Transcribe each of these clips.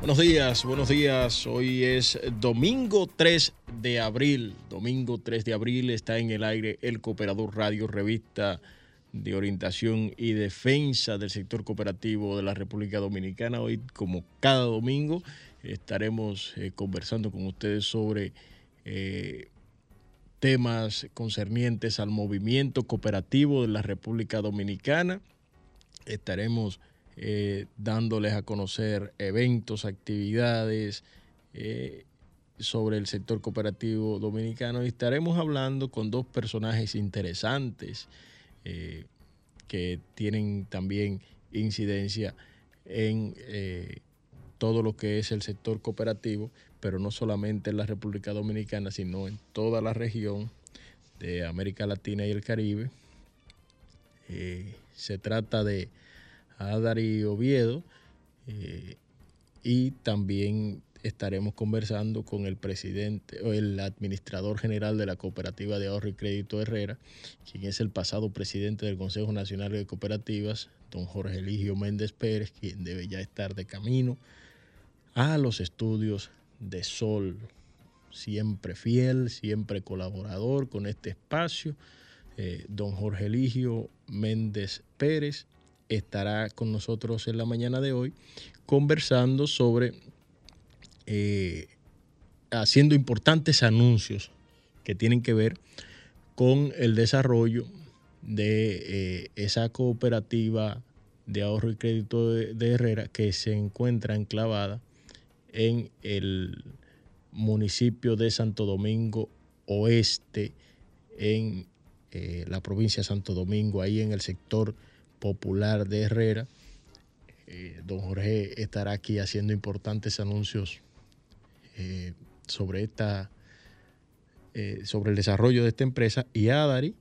Buenos días, buenos días. Hoy es domingo 3 de abril. Domingo 3 de abril está en el aire el Cooperador Radio, revista de orientación y defensa del sector cooperativo de la República Dominicana. Hoy, como cada domingo, estaremos eh, conversando con ustedes sobre eh, temas concernientes al movimiento cooperativo de la República Dominicana. Estaremos eh, dándoles a conocer eventos, actividades eh, sobre el sector cooperativo dominicano y estaremos hablando con dos personajes interesantes eh, que tienen también incidencia en todo lo que es el sector cooperativo, pero no solamente en la República Dominicana, sino en toda la región de América Latina y el Caribe. se trata de a Darío Oviedo eh, y también estaremos conversando con el presidente o el administrador general de la Cooperativa de Ahorro y Crédito Herrera, quien es el pasado presidente del Consejo Nacional de Cooperativas, don Jorge Eligio Méndez Pérez, quien debe ya estar de camino a los estudios de Sol, siempre fiel, siempre colaborador con este espacio. Eh, don Jorge Eligio Méndez Pérez, estará con nosotros en la mañana de hoy conversando sobre eh, haciendo importantes anuncios que tienen que ver con el desarrollo de eh, esa cooperativa de ahorro y crédito de, Herrera que se encuentra enclavada en el municipio de Santo Domingo Oeste, en eh, la provincia de Santo Domingo, ahí en el sector popular de Herrera. Eh, don Jorge estará aquí haciendo importantes anuncios eh, sobre esta eh, sobre el desarrollo de esta empresa, y Adari,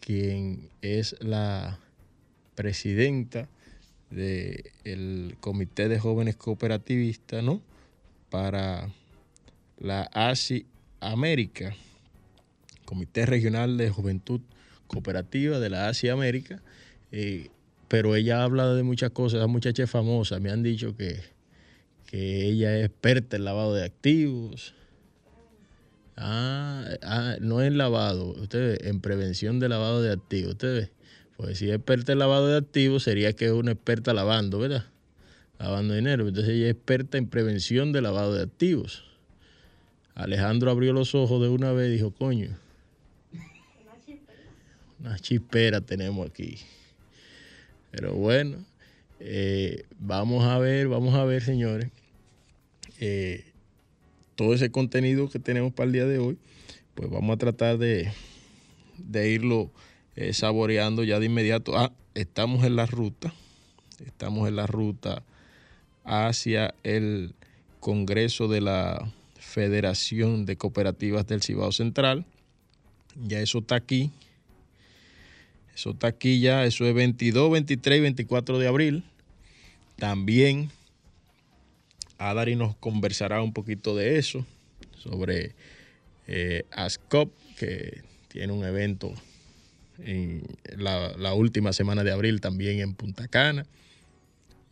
quien es la presidenta del Comité de Jóvenes Cooperativistas, ¿no? Para la ASI América, Comité Regional de Juventud Cooperativa de la Asia América, eh, pero ella habla de muchas cosas, esa muchacha es famosa, me han dicho que, que ella es experta en lavado de activos. Ah, ah, no en lavado, ustedes en prevención de lavado de activos, ustedes pues si es experta en lavado de activos, sería que es una experta lavando, ¿verdad? Lavando dinero. Entonces ella es experta en prevención de lavado de activos. Alejandro abrió los ojos de una vez y dijo, coño, una chispera tenemos aquí. Pero bueno, eh, vamos a ver, vamos a ver, señores, eh, todo ese contenido que tenemos para el día de hoy, pues vamos a tratar de, de irlo eh, saboreando ya de inmediato. Ah, estamos en la ruta, estamos en la ruta hacia el Congreso de la Federación de Cooperativas del Cibao Central. Ya eso está aquí. Eso está aquí ya, eso es 22, 23 y 24 de abril. También Adari nos conversará un poquito de eso, sobre eh, ASCOP, que tiene un evento en la, última semana de abril también en Punta Cana.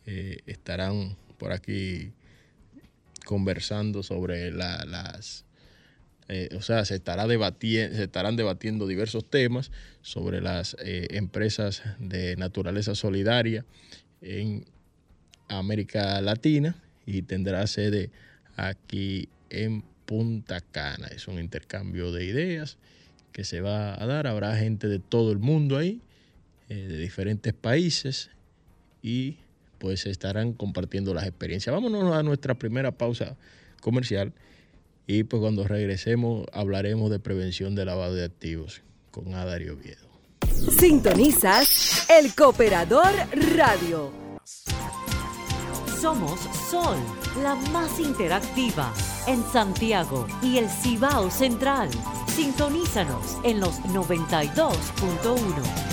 Eh, estarán por aquí conversando sobre las, eh, o sea, se, estará se estarán debatiendo diversos temas sobre las eh, empresas de naturaleza solidaria en América Latina y tendrá sede aquí en Punta Cana. Es un intercambio de ideas que se va a dar. Habrá gente de todo el mundo ahí, eh, de diferentes países, y pues estarán compartiendo las experiencias. Vámonos a nuestra primera pausa comercial y pues cuando regresemos hablaremos de prevención de lavado de activos con Adario Oviedo. Sintonizas el Cooperador Radio. Somos Sol, la más interactiva en Santiago y el Cibao Central. Sintonízanos en los 92.1.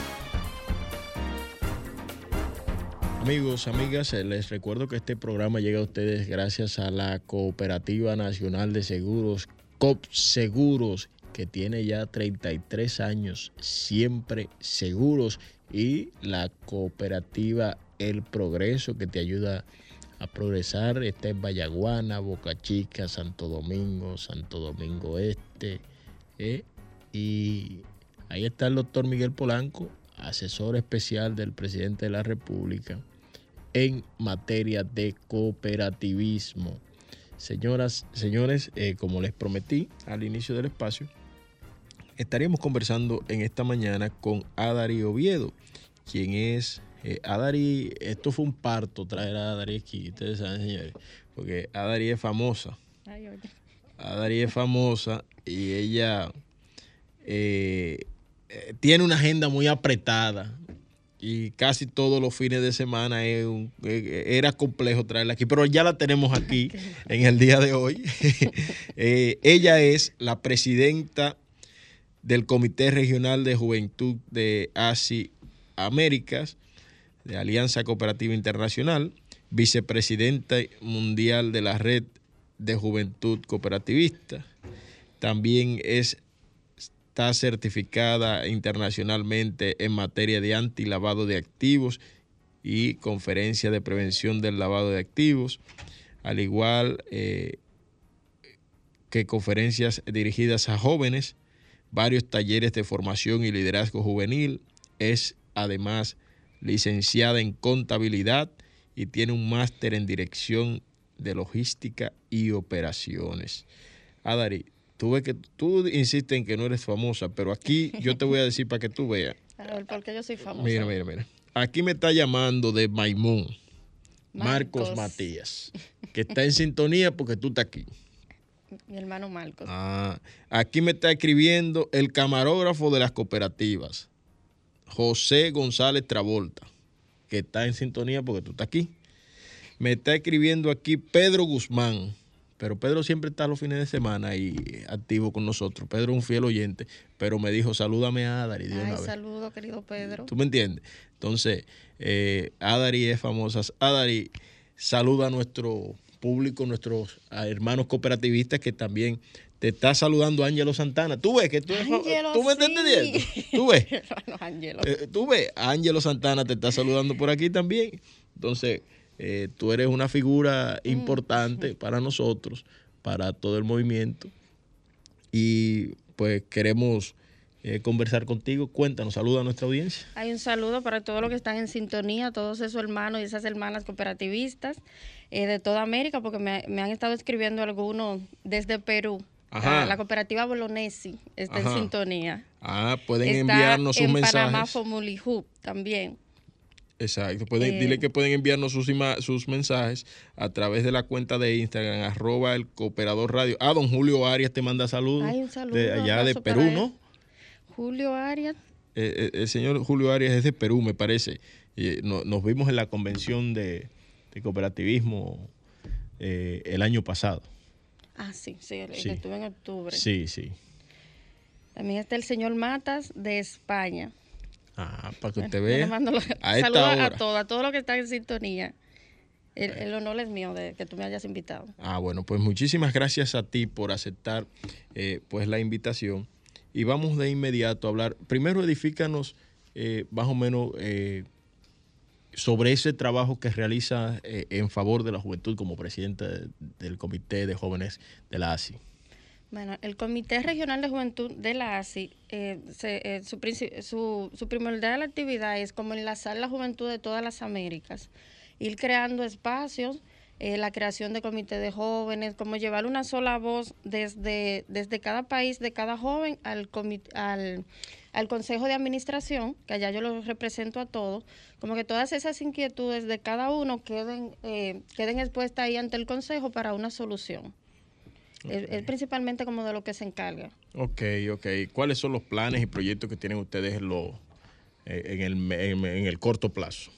Amigos, amigas, eh, les recuerdo que este programa llega a ustedes gracias a la Cooperativa Nacional de Seguros, COP Seguros, que tiene ya 33 años, siempre seguros, y la cooperativa El Progreso, que te ayuda a progresar. Está en Vallaguana, Boca Chica, Santo Domingo, Santo Domingo Este. Eh, y ahí está el doctor Miguel Polanco, asesor especial del presidente de la República en materia de cooperativismo. Señoras, señores, eh, como les prometí al inicio del espacio, estaríamos conversando en esta mañana con Adari Oviedo, quien es eh, Adari, esto fue un parto traer a Adari aquí, ustedes saben, señores, porque Adari es famosa. Adari es famosa y ella eh, tiene una agenda muy apretada y casi todos los fines de semana era complejo traerla aquí, pero ya la tenemos aquí en el día de hoy. Eh, ella es la presidenta del Comité Regional de Juventud de ASI Américas, de Alianza Cooperativa Internacional, vicepresidenta mundial de la Red de Juventud Cooperativista. También es está certificada internacionalmente en materia de antilavado de activos y conferencia de prevención del lavado de activos, al igual eh, que conferencias dirigidas a jóvenes, varios talleres de formación y liderazgo juvenil, es además licenciada en contabilidad y tiene un máster en dirección de logística y operaciones. Adari, Tú ves que tú insistes en que no eres famosa, pero aquí yo te voy a decir para que tú veas. A ver, ¿por qué yo soy famosa? Mira, mira, mira. Aquí me está llamando de Maimón, Marcos, Marcos. Matías, que está en sintonía porque tú estás aquí. Mi hermano Marcos. Ah, aquí me está escribiendo el camarógrafo de las cooperativas, José González Travolta, que está en sintonía porque tú estás aquí. Me está escribiendo aquí Pedro Guzmán, pero Pedro siempre está los fines de semana ahí activo con nosotros. Pedro es un fiel oyente, pero me dijo, salúdame a Adari de una Ay, vez. saludo, querido Pedro. ¿Tú me entiendes? Entonces, eh, Adari es famosa. Adari saluda a nuestro público, nuestros hermanos cooperativistas que también te está saludando Ángelo Santana. Tú ves que tú, Ángelo, tú me sí. entendiendo. Tú ves. Eh, tú ves, Ángelo Santana te está saludando por aquí también. Entonces, eh, tú eres una figura Mm. importante para nosotros, para todo el movimiento. Y pues queremos eh, conversar contigo. Cuéntanos, saluda a nuestra audiencia. Hay un saludo para todos los que están en sintonía, todos esos hermanos y esas hermanas cooperativistas eh, de toda América, porque me, me han estado escribiendo algunos desde Perú. Ajá. La, cooperativa Bolognesi está Ajá. en sintonía. Ah, pueden está enviarnos sus en mensajes. Panamá Hub también. Exacto. Pueden, Eh, dile que pueden enviarnos sus, ima- sus mensajes a través de la cuenta de Instagram, arroba el cooperador radio. Ah, don Julio Arias te manda saludos. Ay, un saludo, De allá de Perú. ¿no? Julio Arias. Eh, eh, el señor Julio Arias es de Perú, me parece. Y, no- nos vimos en la convención de, de cooperativismo el año pasado. Ah, sí, sí, el Sí. que estuve en octubre. Sí, sí. También está el señor Matas de España. Ah, para que usted vea. mando los- A esta saludos hora. a todos, a todos los que están en sintonía. El, el honor es mío de que tú me hayas invitado. Ah, bueno, pues muchísimas gracias a ti por aceptar eh, pues la invitación. Y vamos de inmediato a hablar. Primero, edifícanos eh, más o menos eh, sobre ese trabajo que realiza eh, en favor de la juventud como presidente de- del Comité de Jóvenes de la ASI. Bueno, el Comité Regional de Juventud de la ASI, eh, se- eh, su, su, su primordial actividad es como enlazar la juventud de todas las Américas, ir creando espacios, eh, la creación de comités de jóvenes, como llevar una sola voz desde, desde cada país, de cada joven, al, al, al Consejo de Administración, que allá yo los represento a todos, como que todas esas inquietudes de cada uno queden, eh, queden expuestas ahí ante el Consejo para una solución. Es, es principalmente como de lo que se encarga. Ok, ok. ¿Cuáles son los planes y proyectos que tienen ustedes en, lo- eh, en, el, en, en el corto plazo?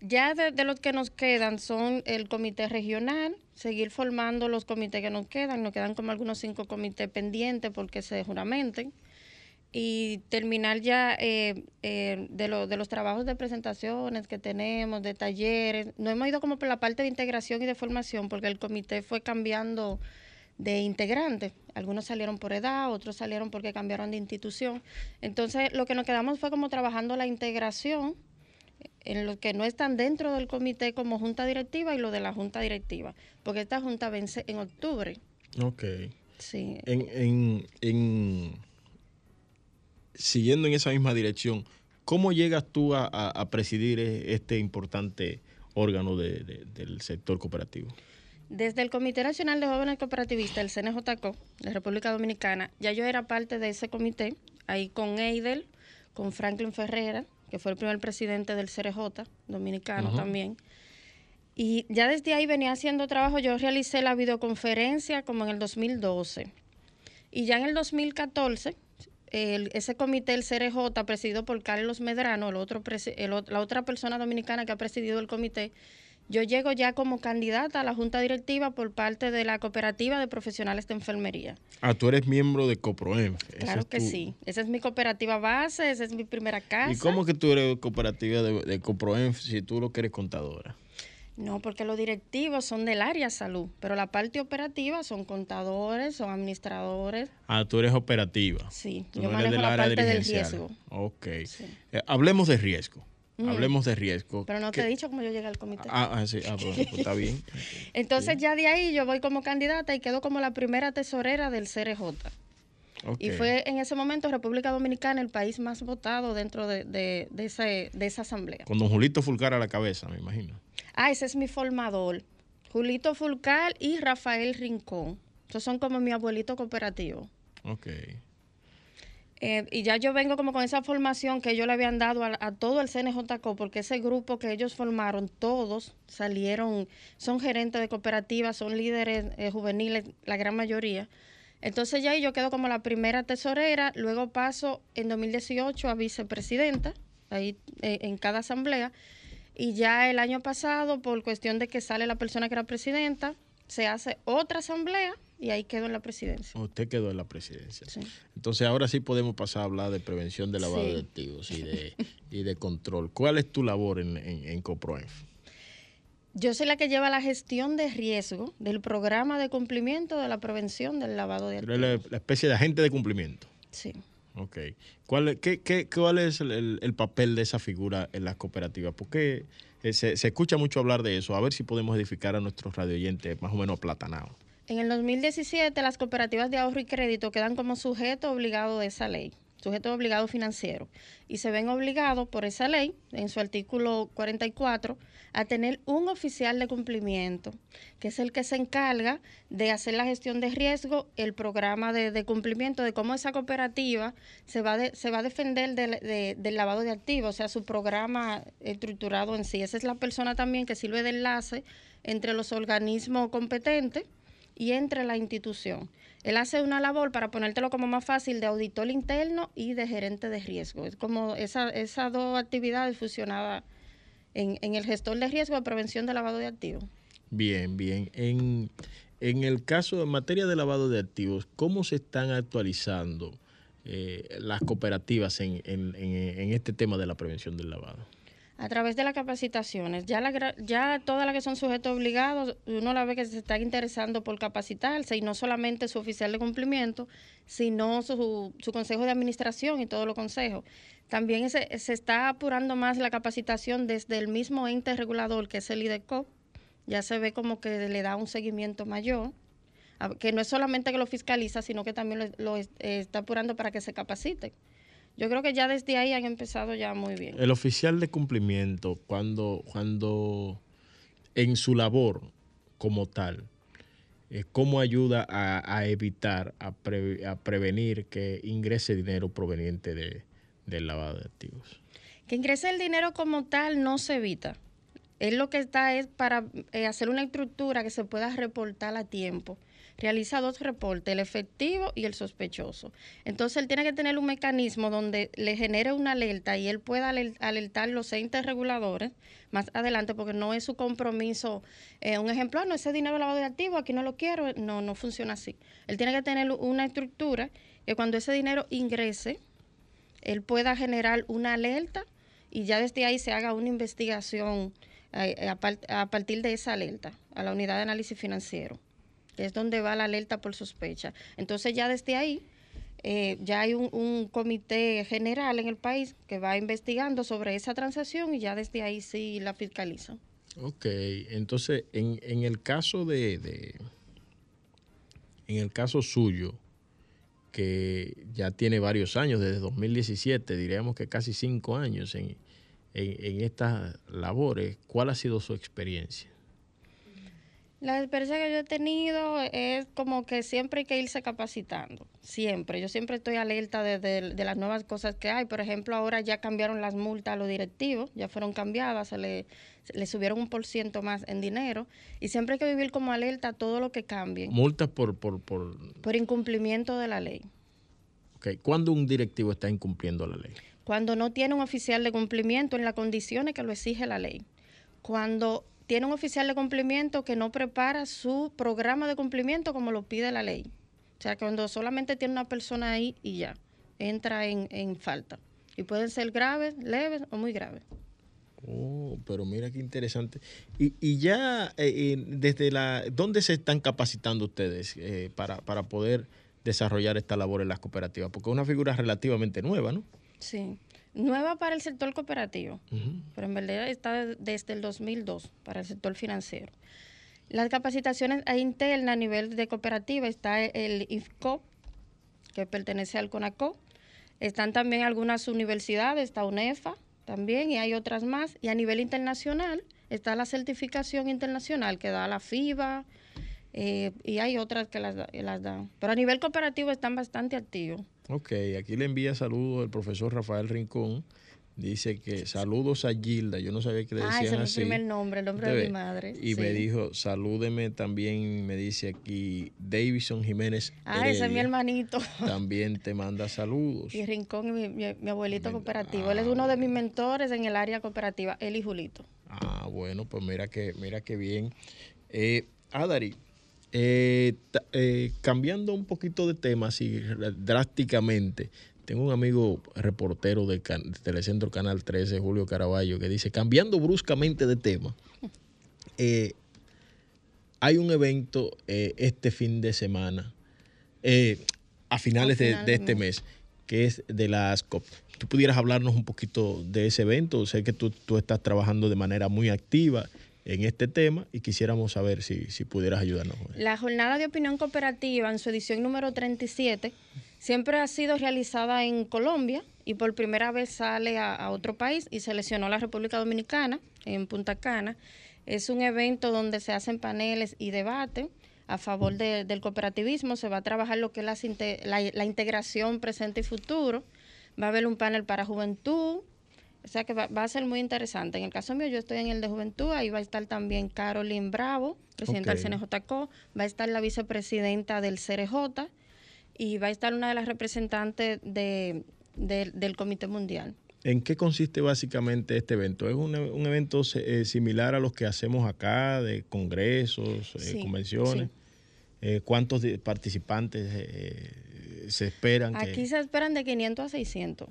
Ya de, de los que nos quedan son el comité regional, seguir formando los comités que nos quedan, nos quedan como algunos cinco comités pendientes porque se juramenten y terminar ya eh, eh, de, lo- de los trabajos de presentaciones que tenemos, de talleres. No hemos ido como por la parte de integración y de formación porque el comité fue cambiando de integrantes. Algunos salieron por edad, otros salieron porque cambiaron de institución. Entonces, lo que nos quedamos fue como trabajando la integración en los que no están dentro del comité como junta directiva y lo de la junta directiva, porque esta junta vence en octubre. Ok. Sí. En, en, en- siguiendo en esa misma dirección, ¿cómo llegas tú a, a- a presidir e- este importante órgano de- de- del sector cooperativo? Desde el Comité Nacional de Jóvenes Cooperativistas, el CNJCO, de República Dominicana, ya yo era parte de ese comité, ahí con Eidel, con Franklin Ferrera, que fue el primer presidente del CRJ dominicano también. Y ya desde ahí venía haciendo trabajo, yo realicé la videoconferencia como en el 2012. Y ya en el 2014, el- ese comité, el CRJ, presidido por Carlos Medrano, el otro el la otra persona dominicana que ha presidido el comité, yo llego ya como candidata a la junta directiva por parte de la cooperativa de profesionales de enfermería. Ah, tú eres miembro de Coproenf. ese Claro que tu- sí. Esa es mi cooperativa base, esa es mi primera casa. ¿Y cómo que tú eres cooperativa de, de Coproenf si tú lo que eres contadora? No, porque los directivos son del área salud, pero la parte operativa son contadores, son administradores. Ah, tú eres operativa. Sí, Tú yo no manejo del la parte del riesgo. Ok. Sí. Eh, hablemos de riesgo. Hablemos de riesgo. Pero no ¿Qué- te he dicho cómo yo llegué al comité. Ah, ah, sí. Ah, bueno, pues está bien. Entonces ya de ahí yo voy como candidata y quedo como la primera tesorera del CRJ. Y fue en ese momento República Dominicana el país más votado dentro de, de- de ese- de esa asamblea. Con don Julito Fulcar a la cabeza, me imagino. Ah, ese es mi formador. Julito Fulcal y Rafael Rincón. Entonces son como mi abuelito cooperativo. Ok. Eh, y ya yo vengo como con esa formación que ellos le habían dado a, todo el CNJCO, porque ese grupo que ellos formaron, todos salieron, son gerentes de cooperativas, son líderes eh, juveniles, la gran mayoría. Entonces ya ahí yo quedo como la primera tesorera, luego paso en 2018 a vicepresidenta, ahí eh, en cada asamblea, y ya el año pasado, por cuestión de que sale la persona que era presidenta, se hace otra asamblea y ahí quedó en la presidencia. Usted quedó en la presidencia. Sí. Entonces ahora sí podemos pasar a hablar de prevención de lavado Sí. de activos y de, y de control. ¿Cuál es tu labor en, en, en Coproenf? Yo soy la que lleva la gestión de riesgo del programa de cumplimiento de la prevención del lavado de activos. eres la, la especie de agente de cumplimiento. Sí. Ok. ¿Cuál, es- qué, qué- cuál es el, el- el papel de esa figura en las cooperativas? Porque eh, se, se escucha mucho hablar de eso. A ver si podemos edificar a nuestros radioyentes más o menos aplatanados. En el 2017, las cooperativas de ahorro y crédito quedan como sujeto obligado de esa ley, sujeto obligado financiero, y se ven obligados por esa ley, en su artículo 44, a tener un oficial de cumplimiento, que es el que se encarga de hacer la gestión de riesgo, el programa de, cumplimiento, de cómo esa cooperativa se va, se va a defender del, de- del lavado de activos, o sea, su programa estructurado en sí. Esa es la persona también que sirve de enlace entre los organismos competentes y entre la institución. Él hace una labor, para ponértelo como más fácil, de auditor interno y de gerente de riesgo. Es como esa- esas dos actividades fusionadas en, en el gestor de riesgo de prevención de lavado de activos. Bien, bien. En, en el caso, en materia de lavado de activos, ¿cómo se están actualizando eh, las cooperativas en, en- en- en este tema de la prevención del lavado? A través de las capacitaciones, ya, la, ya todas las que son sujetos obligados, uno la ve que se están interesando por capacitarse y no solamente su oficial de cumplimiento, sino su, su consejo de administración y todos los consejos. También se, se está apurando más la capacitación desde el mismo ente regulador que es el IDECO. Ya se ve como que le da un seguimiento mayor, que no es solamente que lo fiscaliza, sino que también lo, lo es- está apurando para que se capacite. Yo creo que ya desde ahí han empezado ya muy bien. El oficial de cumplimiento, cuando, cuando en su labor como tal, eh, ¿cómo ayuda a, a evitar, a, pre- a prevenir que ingrese dinero proveniente de, del lavado de activos? Que ingrese el dinero como tal no se evita. Él lo que está es para eh, hacer una estructura que se pueda reportar a tiempo. Realiza dos reportes, el efectivo y el sospechoso. Entonces él tiene que tener un mecanismo donde le genere una alerta y él pueda alertar los entes reguladores más adelante, porque no es su compromiso. eh, un ejemplo, "Ah, no, ese dinero lavado de activo, aquí no lo quiero. No, no funciona así. Él tiene que tener una estructura que cuando ese dinero ingrese, él pueda generar una alerta y ya desde ahí se haga una investigación eh, a partir de esa alerta a la unidad de análisis financiero, es donde va la alerta por sospecha. Entonces ya desde ahí eh, ya hay un, comité general en el país que va investigando sobre esa transacción y ya desde ahí sí la fiscaliza. Ok, entonces en, en el caso de, en el caso suyo, que ya tiene varios años, desde 2017, diríamos que casi cinco años en, en estas labores, ¿cuál ha sido su experiencia? La experiencia que yo he tenido es como que siempre hay que irse capacitando, siempre. Yo siempre estoy alerta de, de- de las nuevas cosas que hay. Por ejemplo, ahora ya cambiaron las multas a los directivos, ya fueron cambiadas, se le, se le subieron un por ciento más en dinero. Y siempre hay que vivir como alerta a todo lo que cambie Multas por, por, por por incumplimiento de la ley. ok, ¿cuándo un directivo está incumpliendo la ley? Cuando no tiene un oficial de cumplimiento en las condiciones que lo exige la ley. Cuando tiene un oficial de cumplimiento que no prepara su programa de cumplimiento como lo pide la ley. O sea, cuando solamente tiene una persona ahí y ya, entra en, en falta. Y pueden ser graves, leves o muy graves. Oh, pero mira qué interesante. Y, y ya, eh, desde la, ¿dónde se están capacitando ustedes eh, para, para poder desarrollar esta labor en las cooperativas? Porque es una figura relativamente nueva, ¿no? Sí. Nueva para el sector cooperativo. Pero en verdad está de- desde el 2002 para el sector financiero. Las capacitaciones internas a nivel de cooperativa está el IFCO, que pertenece al CONACO. Están también algunas universidades, está UNEFA también, y hay otras más. Y a nivel internacional está la certificación internacional que da la FIBA, eh, y hay otras que las, las dan. Pero a nivel cooperativo están bastante activos. Ok, aquí le envía saludos el profesor Rafael Rincón. Dice que saludos a Gilda. Yo no sabía que le decían ah, ese es así. mi primer nombre, el nombre de mi madre. Y sí. me dijo, salúdeme también, me dice aquí, Davison Jiménez. Ah, ese es mi hermanito. También te manda saludos. Y Rincón, mi, mi- mi abuelito cooperativo. Él es uno de mis mentores en el área cooperativa, él y Julito. Ah, bueno, pues mira que, mira qué bien. Eh, Adari, eh, eh, cambiando un poquito de tema así drásticamente, tengo un amigo reportero de Telecentro Canal 13, Julio Caraballo, que dice, cambiando bruscamente de tema, eh, hay un evento eh, este fin de semana, eh, a finales de, este mes, que es de la ASCOP. ¿Tú pudieras hablarnos un poquito de ese evento? Sé que tú, tú estás trabajando de manera muy activa en este tema y quisiéramos saber si, si pudieras ayudarnos. La jornada de opinión cooperativa en su edición número 37 siempre ha sido realizada en Colombia y por primera vez sale a, otro país y seleccionó la República Dominicana en Punta Cana. Es un evento donde se hacen paneles y debates a favor de- del cooperativismo. Se va a trabajar lo que es la, la integración presente y futuro. Va a haber un panel para juventud, o sea que va, va a ser muy interesante. En el caso mío, yo estoy en el de juventud, ahí va a estar también Caroline Bravo, presidenta Ok. del CNJCO, va a estar la vicepresidenta del CRJ y va a estar una de las representantes de, de- del Comité Mundial. ¿En qué consiste básicamente este evento? ¿Es un, un evento eh, similar a los que hacemos acá, de congresos, eh, Sí, convenciones? Eh, ¿Cuántos participantes se esperan? que- Aquí se esperan de 500 a 600,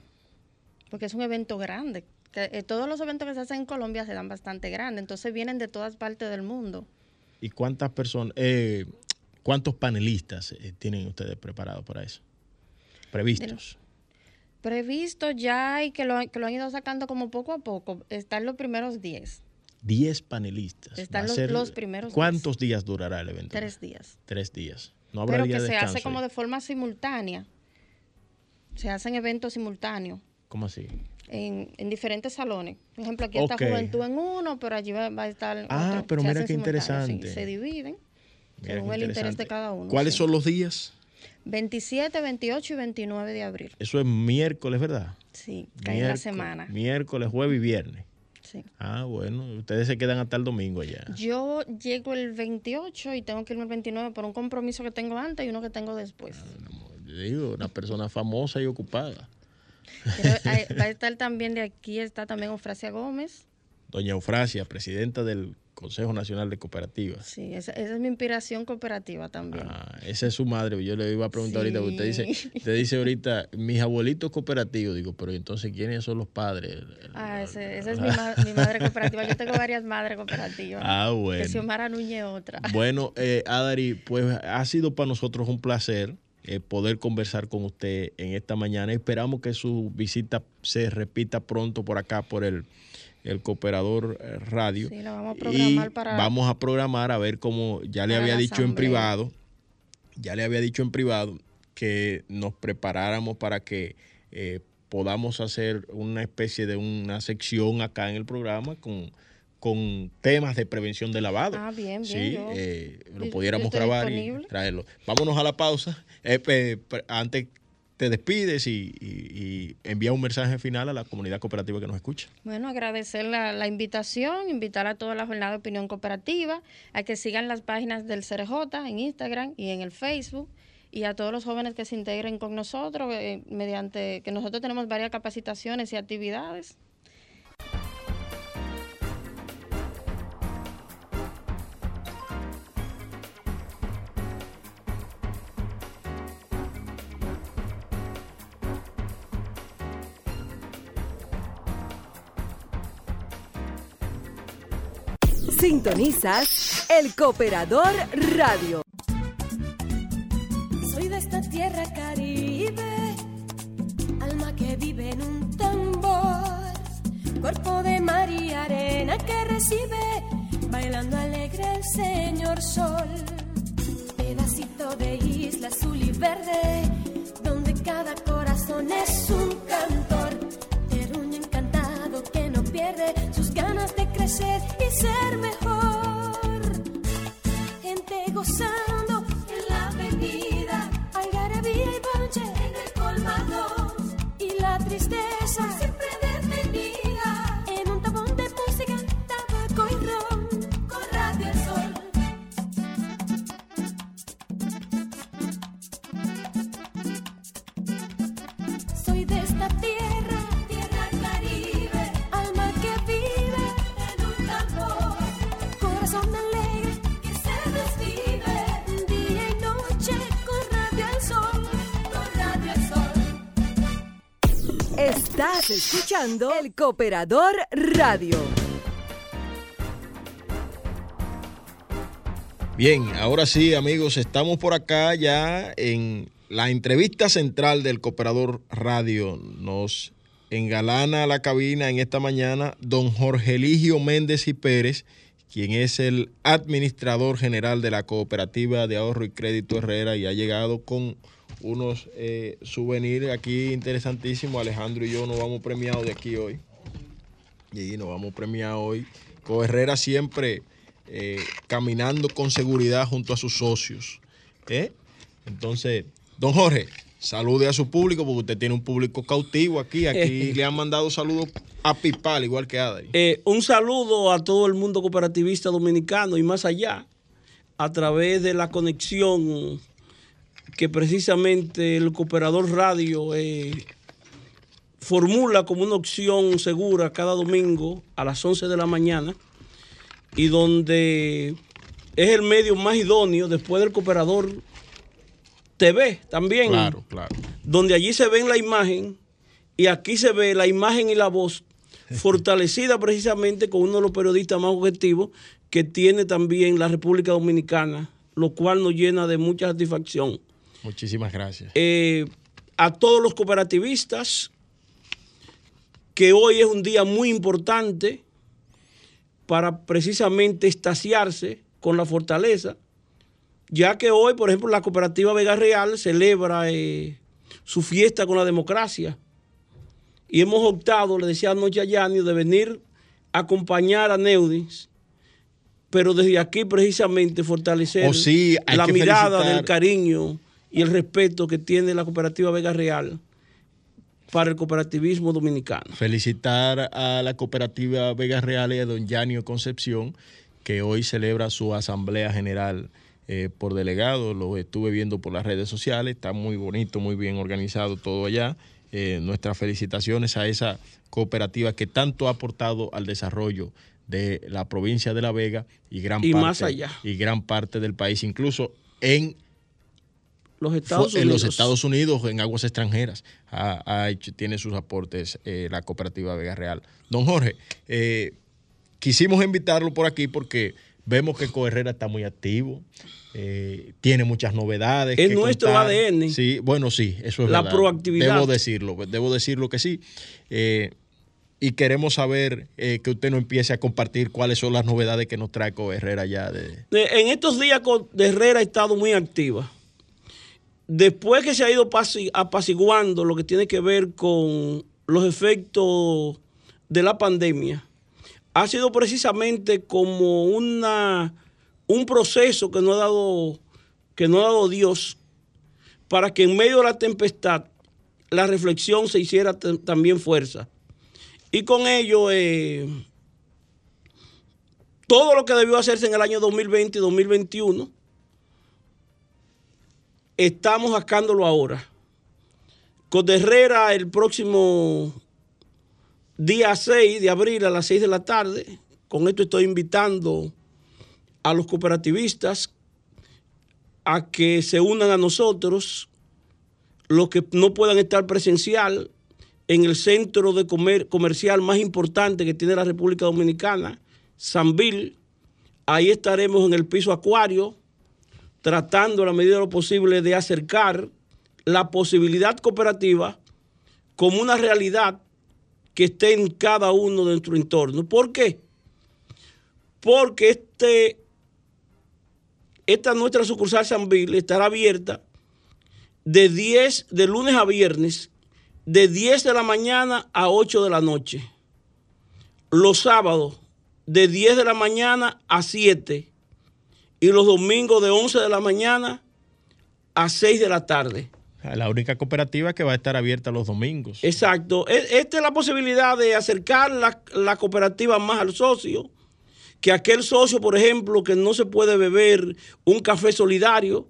porque es un evento grande. Eh, todos los eventos que se hacen en Colombia se dan bastante grandes, entonces vienen de todas partes del mundo. ¿Y cuántas personas, eh, cuántos panelistas eh, tienen ustedes preparados para eso? Previstos. Previsto ya y que lo, que lo han ido sacando como poco a poco, están los primeros 10. 10 panelistas. Están los- los primeros ¿Cuántos días durará el evento? Tres días. Tres días. No habrá Pero día que de se hace como de forma simultánea. Se hacen eventos simultáneos ¿Cómo así? en, en diferentes salones. Por ejemplo, aquí está Juventud en uno, pero allí va, va a estar Ah, otro. pero Se mira qué sí, interesante. se dividen Mira según el interés de cada uno. ¿Cuáles sí. son los días? 27, 28 y 29 de abril. Eso es miércoles, ¿verdad? Sí, cae en la semana. Miércoles, jueves y viernes. Sí. Ah, bueno, ustedes se quedan hasta el domingo allá. Yo llego el 28 y tengo que irme el 29 por un compromiso que tengo antes y uno que tengo después. Digo, una persona famosa y ocupada. Pero, va a estar también de aquí, está también Eufrasia Gómez. Doña Eufrasia, presidenta del Consejo Nacional de Cooperativas. Sí, esa, esa es mi inspiración cooperativa también. Ah, esa es su madre. Yo le iba a preguntar Sí. ahorita, usted dice, usted dice ahorita, mis abuelitos cooperativos. Digo, pero entonces, ¿quiénes son los padres? Ah, ese- esa es mi, ma- mi madre cooperativa. Yo tengo varias madres cooperativas. Ah, Que bueno. Xiomara Núñez otra. Bueno, eh, Adari, pues ha sido para nosotros un placer eh, poder conversar con usted en esta mañana. Esperamos que su visita se repita pronto por acá, por el, el Cooperador eh, Radio. Sí, la vamos a programar y para- Vamos a programar a ver cómo ya le había dicho en privado, ya le había dicho en privado que nos preparáramos para que eh, podamos hacer una especie de una sección acá en el programa con, con temas de prevención de lavado. Ah, bien, bien, Sí, yo- eh, lo pudiéramos grabar y traerlo. Vámonos a la pausa. Eh, antes te despides y, y- y envía un mensaje final a la comunidad cooperativa que nos escucha. Bueno, agradecer la, la invitación, invitar a toda la jornada de opinión cooperativa, a que sigan las páginas del CRJ en Instagram y en el Facebook, y a todos los jóvenes que se integren con nosotros, eh, mediante que nosotros tenemos varias capacitaciones y actividades. Sintonizas El Cooperador Radio. Soy de esta tierra caribe, alma que vive en un tambor, cuerpo de mar arena que recibe, bailando alegre el señor sol, pedacito de isla azul y verde, donde cada corazón es un cantor, terruño encantado que no pierde sus ganas de crecer escuchando El Cooperador Radio. Bien, ahora sí, amigos, estamos por acá ya en la entrevista central del Cooperador Radio. Nos engalana la cabina en esta mañana don Jorge Eligio Méndez y Pérez, quien es el administrador general de la Cooperativa de Ahorro y Crédito Herrera y ha llegado con unos eh, souvenirs aquí interesantísimos. Alejandro y yo nos vamos premiados de aquí hoy. Y nos vamos premiados hoy. Co Herrera siempre eh, caminando con seguridad junto a sus socios. ¿eh? Entonces, don Jorge, salude a su público porque usted tiene un público cautivo aquí. Aquí le han mandado saludos a Pipal, igual que a Adri. Eh, un saludo a todo el mundo cooperativista dominicano y más allá, a través de la conexión que precisamente el Cooperador Radio eh, formula como una opción segura cada domingo a las 11 de la mañana y donde es el medio más idóneo después del Cooperador TV también. Claro, claro. Donde allí se ven la imagen y aquí se ve la imagen y la voz fortalecida precisamente con uno de los periodistas más objetivos que tiene también la República Dominicana, lo cual nos llena de mucha satisfacción. Muchísimas gracias. Eh, a todos los cooperativistas, que hoy es un día muy importante para precisamente estaciarse con la fortaleza, ya que hoy, por ejemplo, la cooperativa Vega Real celebra eh, su fiesta con la democracia. Y hemos optado, le decía anoche a Yanio, de venir a acompañar a Neudis, pero desde aquí precisamente fortalecer Oh, sí, la mirada felicitar. del cariño y el respeto que tiene la cooperativa Vega Real para el cooperativismo dominicano. Felicitar a la cooperativa Vega Real y a don Yanio Concepción, que hoy celebra su asamblea general eh, por delegado. Lo estuve viendo por las redes sociales. Está muy bonito, muy bien organizado todo allá. Eh, nuestras felicitaciones a esa cooperativa que tanto ha aportado al desarrollo de la provincia de La Vega y gran Y parte, más allá. y gran parte del país, incluso en Los Estados en los Estados Unidos, en aguas extranjeras, ha, ha hecho, tiene sus aportes eh, la cooperativa Vega Real. Don Jorge, eh, quisimos invitarlo por aquí porque vemos que Coherrera está muy activo, eh, tiene muchas novedades. Es nuestro contar. ADN. Sí, bueno, sí, eso es La verdad. proactividad. Debo decirlo, debo decirlo que sí. Eh, y queremos saber eh, que usted nos empiece a compartir cuáles son las novedades que nos trae Coherrera ya de, En estos días Herrera ha estado muy activa. Después que se ha ido apaciguando lo que tiene que ver con los efectos de la pandemia, ha sido precisamente como una, un proceso que no ha dado, que no ha dado Dios para que en medio de la tempestad la reflexión se hiciera también fuerza. Y con ello, eh, todo lo que debió hacerse en el año 2020 y 2021, estamos sacándolo ahora. Con Herrera el próximo día 6 de abril a las 6 de la tarde. Con esto estoy invitando a los cooperativistas a que se unan a nosotros, los que no puedan estar presencial en el centro de comer, comercial más importante que tiene la República Dominicana, Sanville. Ahí estaremos en el piso acuario, tratando a la medida de lo posible de acercar la posibilidad cooperativa como una realidad que esté en cada uno de nuestro entorno. ¿Por qué? Porque este, esta nuestra sucursal Sanville estará abierta de 10, de lunes a viernes, de 10 de la mañana a 8 de la noche. Los sábados, de 10 de la mañana a 7. Y los domingos, de 11 de la mañana a 6 de la tarde. La única cooperativa que va a estar abierta los domingos. Exacto. E- Esta es la posibilidad de acercar la, la cooperativa más al socio. Que aquel socio, por ejemplo, que no se puede beber un café solidario,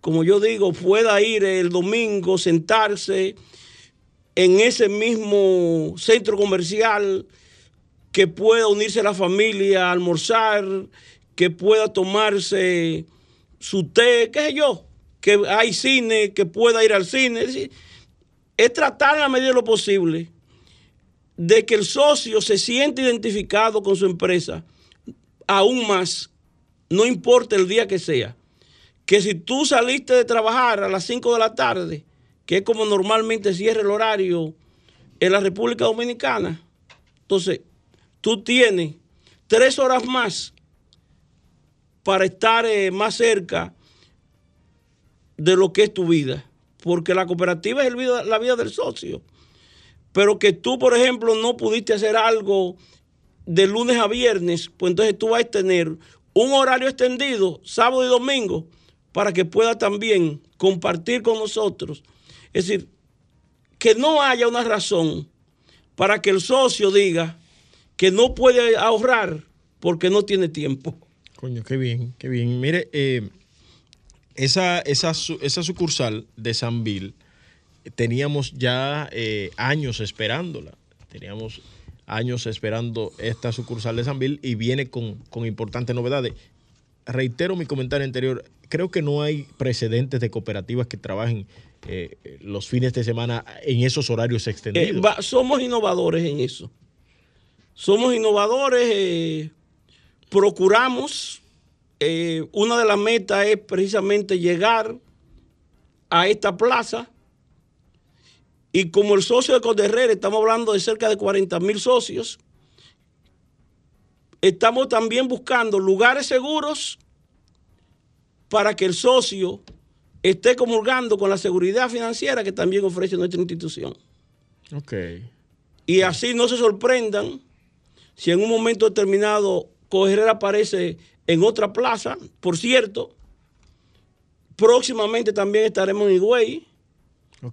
como yo digo, pueda ir el domingo, sentarse en ese mismo centro comercial, que pueda unirse a la familia, a almorzar, que pueda tomarse su té, qué sé yo, que hay cine, que pueda ir al cine. Es, tratar en la medida de lo posible de que el socio se siente identificado con su empresa, aún más, no importa el día que sea, que si tú saliste de trabajar a las 5 de la tarde, que es como normalmente cierra el horario en la República Dominicana, entonces tú tienes tres horas más para estar eh, más cerca de lo que es tu vida, porque la cooperativa es la vida del socio, pero que tú, por ejemplo, no pudiste hacer algo de lunes a viernes, pues entonces tú vas a tener un horario extendido, sábado y domingo, para que pueda también compartir con nosotros. Es decir, que no haya una razón para que el socio diga que no puede ahorrar porque no tiene tiempo. Coño, qué bien, qué bien. Mire, eh, esa, esa, esa sucursal de Sanville, teníamos ya eh, años esperándola. Teníamos años esperando esta sucursal de Sanville y viene con, con importantes novedades. Reitero mi comentario anterior, creo que no hay precedentes de cooperativas que trabajen eh, los fines de semana en esos horarios Eh, extendidos. va- somos innovadores en eso. Somos innovadores, eh, procuramos, eh, una de las metas es precisamente llegar a esta plaza y como el socio de Coderrera, estamos hablando de cerca de 40 mil socios, estamos también buscando lugares seguros para que el socio esté comulgando con la seguridad financiera que también ofrece nuestra institución. ok. Y así no se sorprendan si en un momento determinado Cogerera aparece en otra plaza. Por cierto, próximamente también estaremos en Higüey.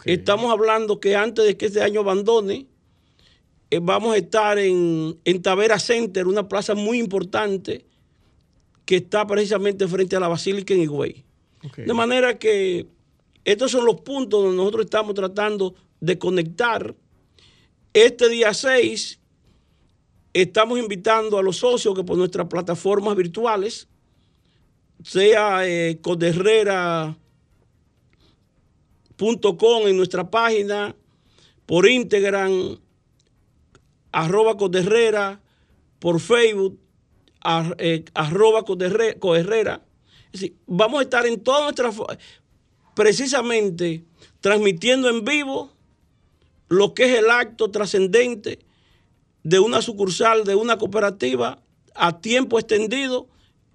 Estamos hablando que antes de que este año abandone, eh, vamos a estar en, en Tavera Center, una plaza muy importante que está precisamente frente a la Basílica en Higüey. De manera que estos son los puntos donde nosotros estamos tratando de conectar. Este día 6 estamos invitando a los socios que por nuestras plataformas virtuales, sea eh, coderrera.com en nuestra página, por Instagram, arroba coderrera, por Facebook, eh, arroba coderre- coherrera. Es decir, vamos a estar en todas nuestras, precisamente transmitiendo en vivo lo que es el acto trascendente de una sucursal, de una cooperativa a tiempo extendido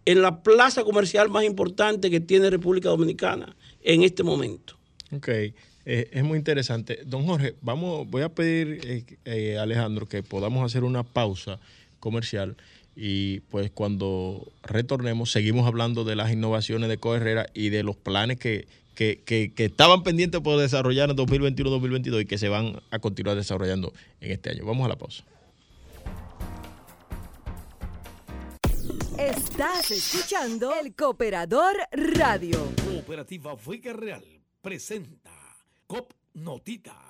en la plaza comercial más importante que tiene República Dominicana en este momento. Ok, eh, es muy interesante. Don Jorge, vamos, voy a pedir, eh, eh, Alejandro, que podamos hacer una pausa comercial y pues cuando retornemos seguimos hablando de las innovaciones de Coherrera y de los planes que, que, que- que estaban pendientes por desarrollar en 2021-2022 y que se van a continuar desarrollando en este año. Vamos a la pausa. Estás escuchando El Cooperador Radio. Cooperativa Vega Real presenta COP Notitas.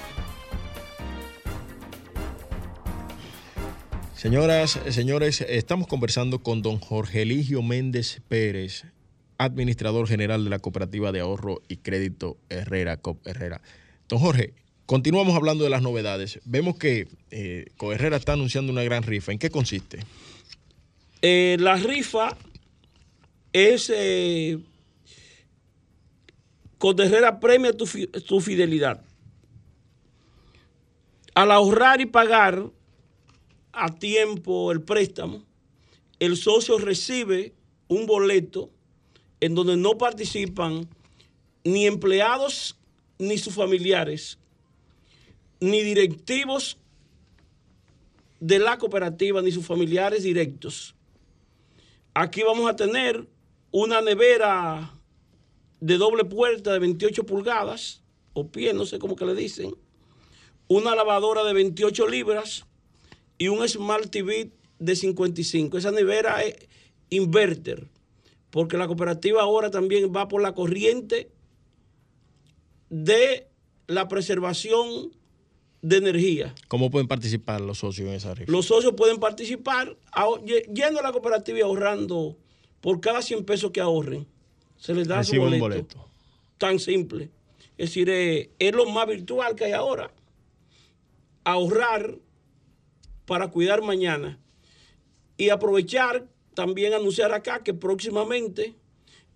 Señoras, señores, estamos conversando con don Jorge Eligio Méndez Pérez, administrador general de la Cooperativa de Ahorro y Crédito Herrera, COP Herrera. Don Jorge, continuamos hablando de las novedades. Vemos que eh, Coherrera está anunciando una gran rifa. ¿En qué consiste? Eh, la rifa es eh, Coterrera premia tu, tu fidelidad. Al ahorrar y pagar a tiempo el préstamo, el socio recibe un boleto en donde no participan ni empleados ni sus familiares, ni directivos de la cooperativa, ni sus familiares directos. Aquí vamos a tener una nevera de doble puerta de 28 pulgadas, o pie, no sé cómo que le dicen, una lavadora de 28 libras y un Smart TV de 55. Esa nevera es inverter, porque la cooperativa ahora también va por la corriente de la preservación de energía. ¿Cómo pueden participar los socios en esa rifa? Los socios pueden participar yendo a la cooperativa y ahorrando por cada 100 pesos que ahorren. Se les da su Reciben un boleto. boleto. Tan simple. Es decir, eh, es lo más virtual que hay ahora. Ahorrar para cuidar mañana. Y aprovechar, también anunciar acá que próximamente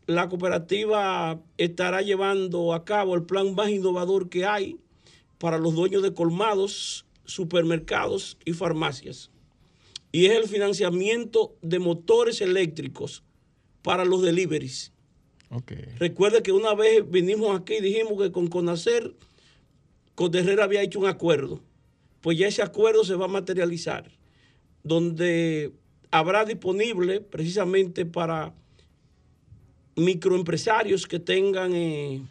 la cooperativa estará llevando a cabo el plan más innovador que hay para los dueños de colmados, supermercados y farmacias. Y es el financiamiento de motores eléctricos para los deliveries. Ok. Recuerde que una vez vinimos aquí y dijimos que con Conacer, Coterrera había hecho un acuerdo. Pues ya ese acuerdo se va a materializar, donde habrá disponible precisamente para microempresarios que tengan eh,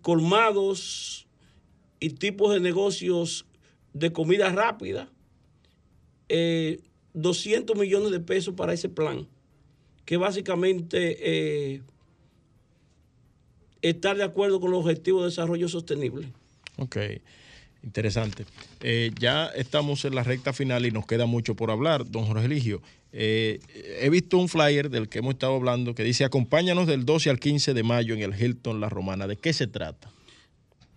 colmados y tipos de negocios de comida rápida, eh, 200 millones de pesos para ese plan, que básicamente eh, estar de acuerdo con los objetivos de desarrollo sostenible. Ok, interesante. Eh, ya estamos en la recta final y nos queda mucho por hablar, don Jorge Eligio. Eh, he visto un flyer del que hemos estado hablando que dice acompáñanos del 12 al 15 de mayo en el Hilton La Romana. ¿De qué se trata?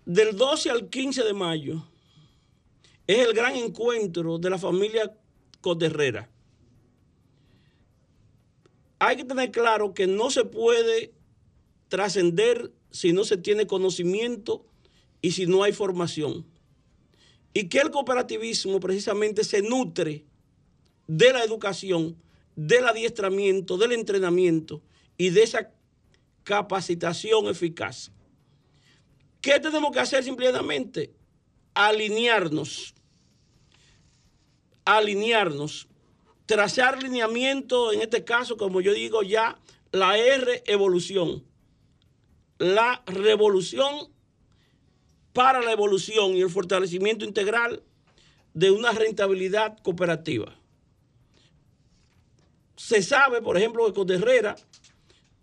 Del 12 al 15 de mayo es el gran encuentro de la familia Coterrera. Hay que tener claro que no se puede trascender si no se tiene conocimiento y si no hay formación. Y que el cooperativismo precisamente se nutre de la educación, del adiestramiento, del entrenamiento y de esa capacitación eficaz. ¿Qué tenemos que hacer simplemente? Alinearnos. Alinearnos. Trazar lineamiento, en este caso, como yo digo ya, la R evolución. La revolución para la evolución y el fortalecimiento integral de una rentabilidad cooperativa. Se sabe, por ejemplo, que Coterrera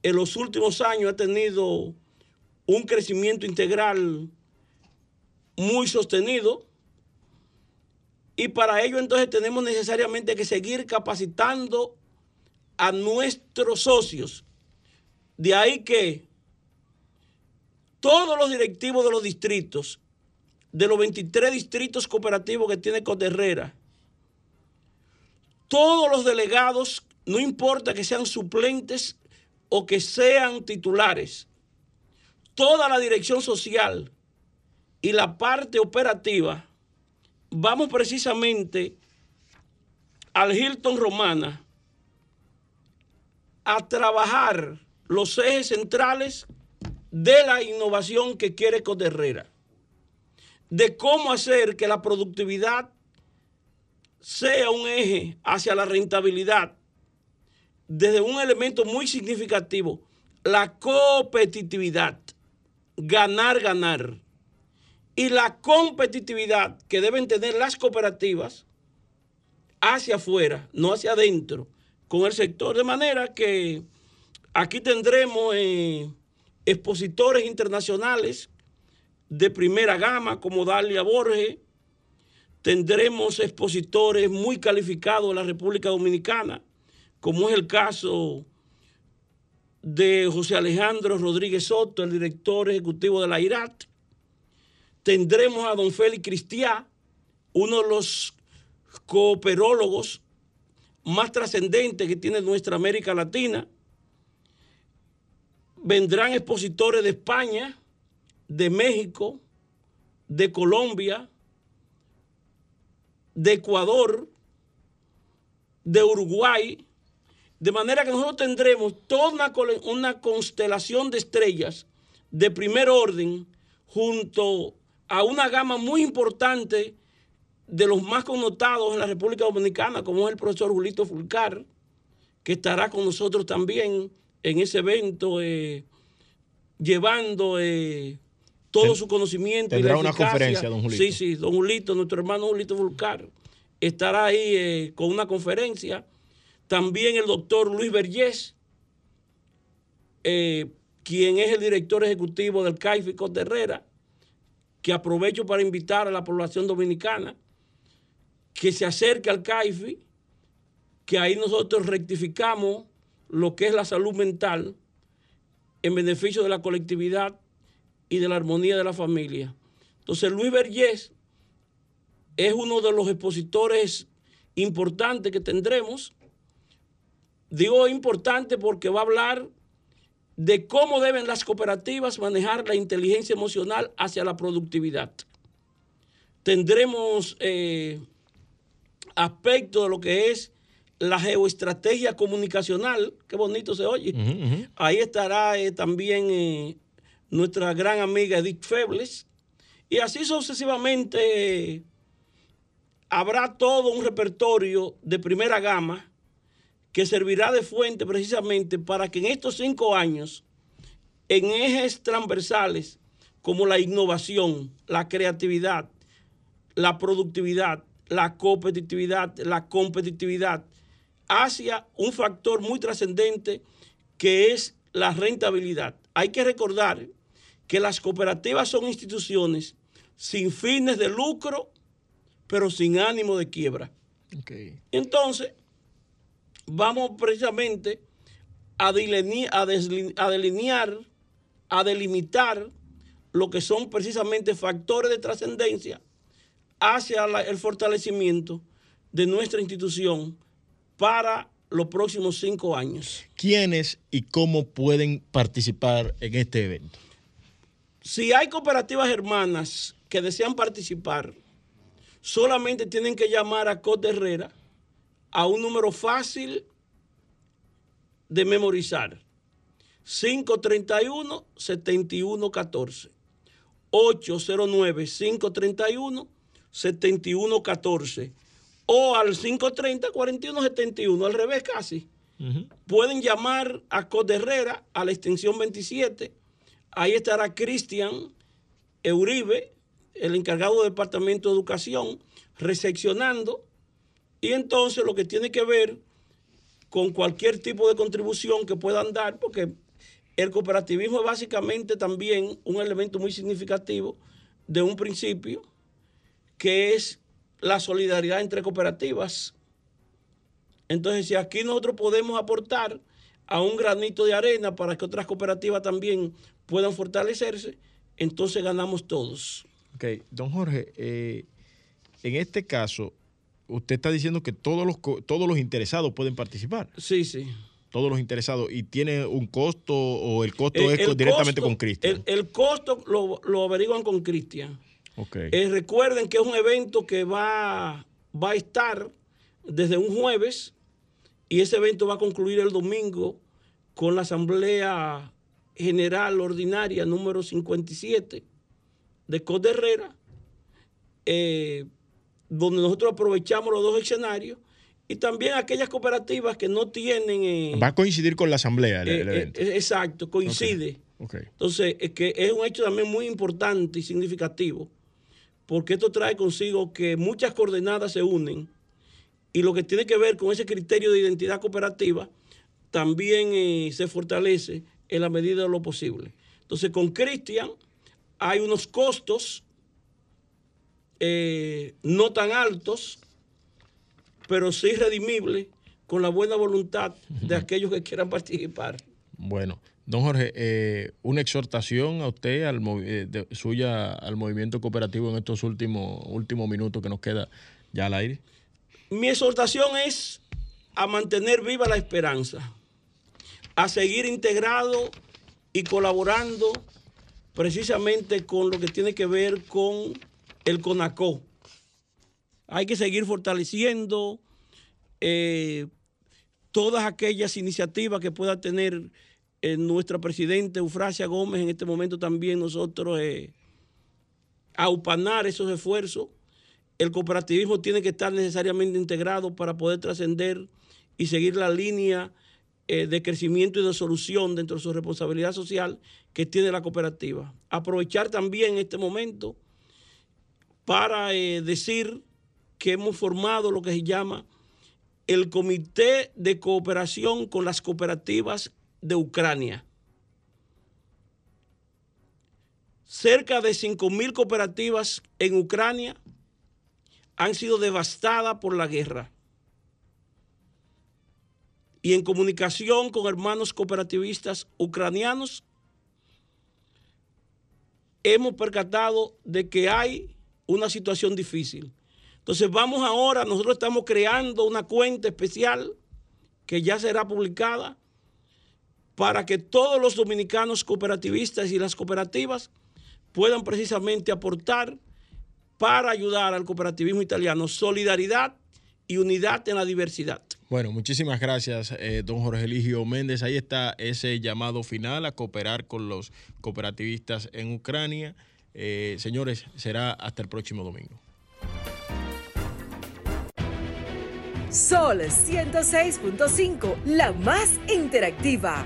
en los últimos años ha tenido un crecimiento integral muy sostenido y para ello entonces tenemos necesariamente que seguir capacitando a nuestros socios. De ahí que todos los directivos de los distritos, de los 23 distritos cooperativos que tiene Coterrera, todos los delegados, no importa que sean suplentes o que sean titulares, toda la dirección social y la parte operativa, vamos precisamente al Hilton Romana a trabajar los ejes centrales de la innovación que quiere Coterrera, de cómo hacer que la productividad sea un eje hacia la rentabilidad, desde un elemento muy significativo, la competitividad, ganar, ganar, y la competitividad que deben tener las cooperativas hacia afuera, no hacia adentro, con el sector, de manera que aquí tendremos eh, expositores internacionales de primera gama como Dalia Borges, tendremos expositores muy calificados de la República Dominicana, como es el caso de José Alejandro Rodríguez Soto, el director ejecutivo de la IRAT. Tendremos a don Félix Cristiá, uno de los cooperólogos más trascendentes que tiene nuestra América Latina. Vendrán expositores de España, de México, de Colombia, de Ecuador, de Uruguay, de manera que nosotros tendremos toda una, constelación de estrellas de primer orden junto a una gama muy importante de los más connotados en la República Dominicana, como es el profesor Julito Fulcar, que estará con nosotros también en ese evento, eh, llevando eh, todo Ten- su conocimiento. y tendrá la una conferencia, don Julito. Sí, sí, don Julito, nuestro hermano Julito Fulcar, estará ahí eh, con una conferencia. También el doctor Luis Vergés, eh, quien es el director ejecutivo del CAIFI Costa Herrera, que aprovecho para invitar a la población dominicana que se acerque al CAIFI, que ahí nosotros rectificamos lo que es la salud mental en beneficio de la colectividad y de la armonía de la familia. Entonces Luis Vergés es uno de los expositores importantes que tendremos. Digo importante porque va a hablar de cómo deben las cooperativas manejar la inteligencia emocional hacia la productividad. Tendremos eh, aspectos de lo que es la geoestrategia comunicacional, qué bonito se oye. Ahí estará eh, también eh, nuestra gran amiga Edith Febles. Y así sucesivamente eh, habrá todo un repertorio de primera gama que servirá de fuente precisamente para que en estos cinco años, en ejes transversales como la innovación, la creatividad, la productividad, la competitividad, la competitividad, hacia un factor muy trascendente que es la rentabilidad. Hay que recordar que las cooperativas son instituciones sin fines de lucro, pero sin ánimo de quiebra. Entonces, vamos precisamente a, delinear, a delimitar lo que son precisamente factores de trascendencia hacia la- el fortalecimiento de nuestra institución para los próximos cinco años. ¿Quiénes y cómo pueden participar en este evento? Si hay cooperativas hermanas que desean participar, solamente tienen que llamar a Cote Herrera a un número fácil de memorizar. 531-7114. 809-531-7114. O al 530-4171, al revés casi. Pueden llamar a Cote Herrera a la extensión 27. Ahí estará Cristian Euribe, el encargado del Departamento de Educación, recepcionando. Y entonces lo que tiene que ver con cualquier tipo de contribución que puedan dar, porque el cooperativismo es básicamente también un elemento muy significativo de un principio que es la solidaridad entre cooperativas. Entonces, si aquí nosotros podemos aportar a un granito de arena para que otras cooperativas también puedan fortalecerse, entonces ganamos todos. Ok, don Jorge, eh, en este caso, usted está diciendo que todos los, todos los interesados pueden participar. Sí, sí. Todos los interesados. ¿Y tiene un costo o el costo Eh, es el directamente costo- con Cristian? El, el costo lo, lo averiguan con Cristian. Eh, recuerden que es un evento que va, va a estar desde un jueves y ese evento va a concluir el domingo con la Asamblea General Ordinaria número 57 de Cote Herrera, eh, donde nosotros aprovechamos los dos escenarios y también aquellas cooperativas que no tienen... eh, Va a coincidir con la asamblea el, el evento. exacto, coincide. Entonces, es que es un hecho también muy importante y significativo, porque esto trae consigo que muchas coordenadas se unen y lo que tiene que ver con ese criterio de identidad cooperativa también eh, se fortalece en la medida de lo posible. Entonces, con Cristian hay unos costos eh, no tan altos, pero sí redimibles con la buena voluntad de aquellos que quieran participar. Bueno, don Jorge, eh, una exhortación a usted, eh, suya al movimiento cooperativo en estos últimos, últimos minutos que nos queda ya al aire. Mi exhortación es a mantener viva la esperanza, a seguir integrado y colaborando precisamente con lo que tiene que ver con el CONACO, Hay que seguir fortaleciendo eh, todas aquellas iniciativas que pueda tener eh, nuestra presidenta Eufrasia Gómez. En este momento también nosotros eh, aupanar esos esfuerzos. El cooperativismo tiene que estar necesariamente integrado para poder trascender y seguir la línea eh, de crecimiento y de solución dentro de su responsabilidad social que tiene la cooperativa. Aprovechar también este momento para eh, decir que hemos formado lo que se llama el Comité de Cooperación con las Cooperativas de Ucrania. Cerca de 5.000 cooperativas en Ucrania han sido devastadas por la guerra. Y en comunicación con hermanos cooperativistas ucranianos, hemos percatado de que hay una situación difícil. Entonces vamos ahora, nosotros estamos creando una cuenta especial que ya será publicada para que todos los dominicanos cooperativistas y las cooperativas puedan precisamente aportar para ayudar al cooperativismo italiano. Solidaridad y unidad en la diversidad. Bueno, muchísimas gracias, eh, don Jorge Eligio Méndez. Ahí está ese llamado final a cooperar con los cooperativistas en Ucrania. Eh, señores, será hasta el próximo domingo. Sol 106.5, la más interactiva.